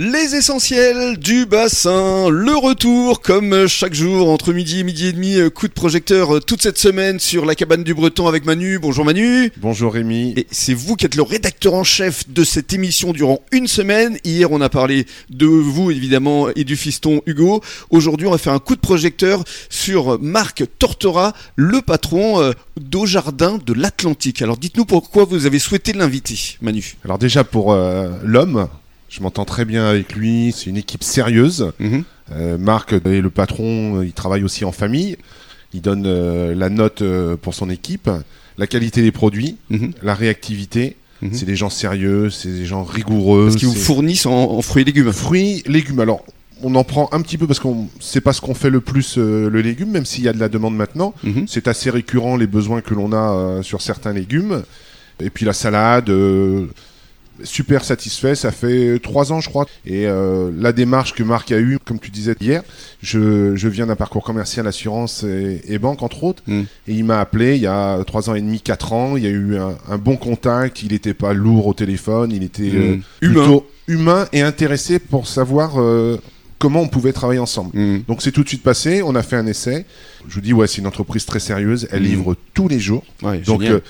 Les essentiels du bassin, le retour comme chaque jour entre midi et midi et demi, coup de projecteur toute cette semaine sur la cabane du Breton avec Manu. Bonjour Manu. Bonjour Rémi. Et c'est vous qui êtes le rédacteur en chef de cette émission durant une semaine. Hier on a parlé de vous évidemment et du fiston Hugo. Aujourd'hui on va faire un coup de projecteur sur Marc Tortora, le patron euh, d'Au Jardin de l'Atlantique. Alors dites-nous pourquoi vous avez souhaité l'inviter Manu. Alors déjà pour euh, l'homme, je m'entends très bien avec lui, c'est une équipe sérieuse. Mhm. Euh, Marc est le patron, il travaille aussi en famille. Il donne euh, la note euh, pour son équipe, la qualité des produits, Mhm. la réactivité. Mhm. C'est des gens sérieux, c'est des gens rigoureux. Parce qu'ils vous fournissent en, en fruits et légumes. Fruits, légumes. Alors, on en prend un petit peu parce qu'on c'est pas ce qu'on fait le plus euh, le légume, même s'il y a de la demande maintenant. C'est assez récurrent les besoins que l'on a euh, sur certains légumes. Et puis la salade, euh, super satisfait. Ça fait trois ans, je crois. Et euh, la démarche que Marc a eue, comme tu disais hier, je, je viens d'un parcours commercial, assurance et, et banque, entre autres. Mm. Et il m'a appelé il y a trois ans et demi, quatre ans. Il y a eu un, un bon contact. Il n'était pas lourd au téléphone. Il était euh, Mm. Humain. plutôt humain et intéressé pour savoir euh, comment on pouvait travailler ensemble. Mhm. Donc c'est tout de suite passé, on a fait un essai. Je vous dis, ouais, c'est une entreprise très sérieuse, elle Mhm. livre tous les jours. Ouais, Donc euh,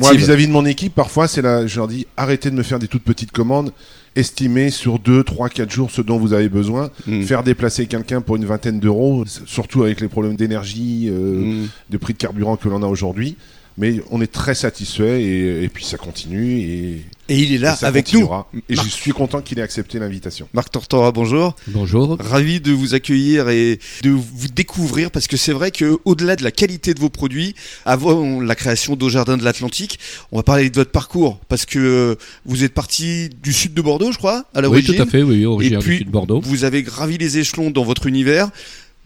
moi, vis-à-vis de mon équipe, parfois, c'est là, je leur dis, arrêtez de me faire des toutes petites commandes, estimez sur 2, 3, 4 jours ce dont vous avez besoin. Mhm. Faire déplacer quelqu'un pour une vingtaine d'euros, surtout avec les problèmes d'énergie, euh, de prix de carburant que l'on a aujourd'hui. Mais on est très satisfait et, et puis ça continue et, Et il est là et avec nous. Et Marc- je suis content qu'il ait accepté l'invitation. Marc Tortora, bonjour. Bonjour. Ravi de vous accueillir et de vous découvrir parce que c'est vrai que au-delà de la qualité de vos produits, avant la création d'Au Jardin de l'Atlantique, on va parler de votre parcours parce que vous êtes parti du sud de Bordeaux, je crois, à Oui, l'origine. tout à fait, oui, originaire puis, du sud de Bordeaux. Vous avez gravi les échelons dans votre univers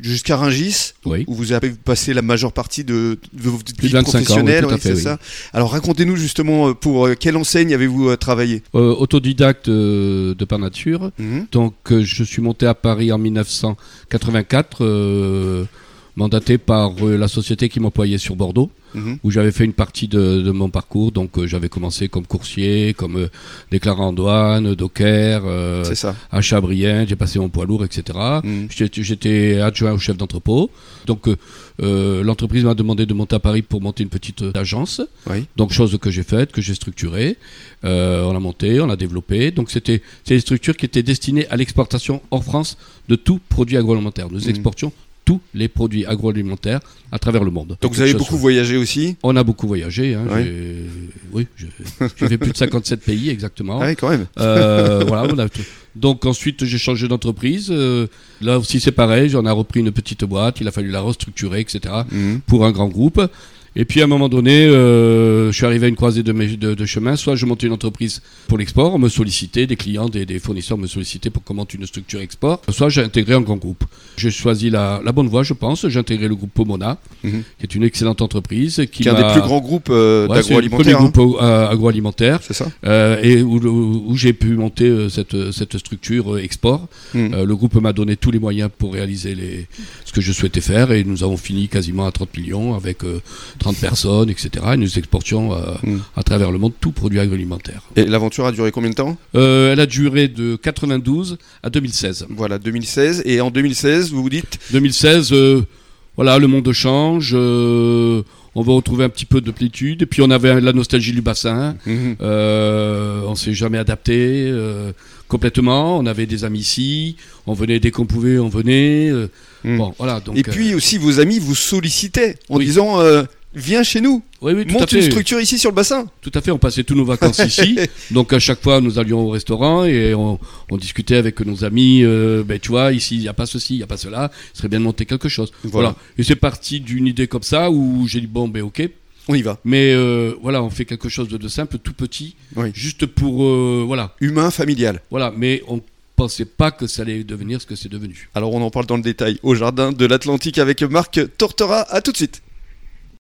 jusqu'à Rungis, Oui. où vous avez passé la majeure partie de, de votre vie de 25 ans, oui, professionnelle. fait, oui. ça. Alors racontez-nous justement euh, pour euh, quelle enseigne avez-vous euh, travaillé Euh, autodidacte euh, de par nature. Mhm. Donc, euh, je suis monté à Paris en 1984, euh, mandaté par euh, la société qui m'employait sur Bordeaux, Mhm. où j'avais fait une partie de, de mon parcours. Donc, euh, j'avais commencé comme coursier, comme euh, déclarant en douane, docker, euh, à Chabrien, j'ai passé mon poids lourd, etc. Mhm. J'étais- adjoint au chef d'entrepôt. Donc, l'entreprise m'a demandé de monter à Paris pour monter une petite agence. Oui. Donc, chose que j'ai faite, que j'ai structurée. On l'a montée, on l'a développée. Donc, c'était des structures qui étaient destinées à l'exportation hors France de tout produit agroalimentaire. Nous Mhm. exportions tous les produits agroalimentaires à travers le monde. Donc vous avez beaucoup voyagé aussi On a beaucoup voyagé. Hein, Ouais. Oui, j'ai fait plus de 57 pays exactement. Ah oui, quand même. Euh, voilà, on a tout. Donc ensuite j'ai changé d'entreprise. Euh, là aussi c'est pareil, j'en ai repris une petite boîte, il a fallu la restructurer, etc. Mhm. pour un grand groupe. Et puis à un moment donné, euh, je suis arrivé à une croisée de, mes- de, de chemin. Soit je montais une entreprise pour l'export, on me sollicitait, des clients, des, des fournisseurs me sollicitaient pour comment une structure export. Soit j'ai intégré un grand groupe. J'ai choisi la, la bonne voie, je pense. J'ai intégré le groupe Pomona, Mhm. qui est une excellente entreprise. Qui, Qui est un des plus grands groupes euh, Ouais, d'agroalimentaire. premier hein. groupe euh, agroalimentaire. C'est ça Euh, et où, où- où j'ai pu monter euh, cette, cette structure export. Mhm. Le groupe m'a donné tous les moyens pour réaliser les, ce que je souhaitais faire et nous avons fini quasiment à 30 millions avec euh, 30 personnes, etc. Et nous exportions euh, Mhm. à travers le monde tout produit agroalimentaire. Et l'aventure a duré combien de temps? Euh, elle a duré de 92 à 2016. Voilà, 2016. Et en 2016, vous vous dites? 2016, euh, voilà, le monde change. euh, on va retrouver un petit peu de plétude. Et puis on avait la nostalgie du bassin. Mhm. Euh, on s'est jamais adapté euh, complètement. On avait des amis ici. On venait dès qu'on pouvait, on venait. euh, Mhm. Bon, voilà. Donc, Et puis aussi, vos amis vous sollicitaient en Oui. disant Viens chez nous, oui, oui, tout à monte une structure ici sur le bassin. Tout à fait. On passait tous nos vacances ici. Donc à chaque fois, nous allions au restaurant et on, on discutait avec nos amis. euh, ben tu vois, ici il n'y a pas ceci, il n'y a pas cela. Il serait bien de monter quelque chose. Voilà. Voilà. Et c'est parti d'une idée comme ça où j'ai dit bon ben ok. On y va. Mais euh, voilà, on fait quelque chose de, de simple, tout petit, Oui. juste pour euh, voilà, Humain, familial. voilà. Mais on pensait pas que ça allait devenir ce que c'est devenu. Alors on en parle dans le détail au jardin de l'Atlantique avec Marc Tortora. À tout de suite.